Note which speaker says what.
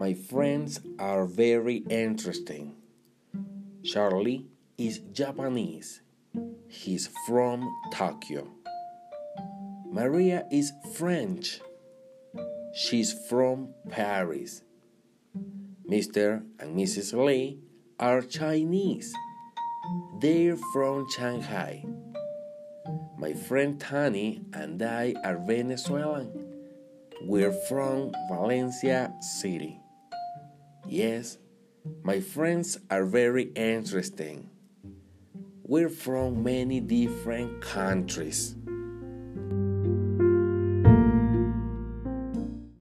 Speaker 1: My friends are very interesting. Charlie is Japanese. He's from Tokyo. Maria is French. She's from Paris. Mr. and Mrs. Lee are Chinese. They're from Shanghai. My friend Tani and I are Venezuelan. We're from Valencia City. Yes, my friends are very interesting. We're from many different countries.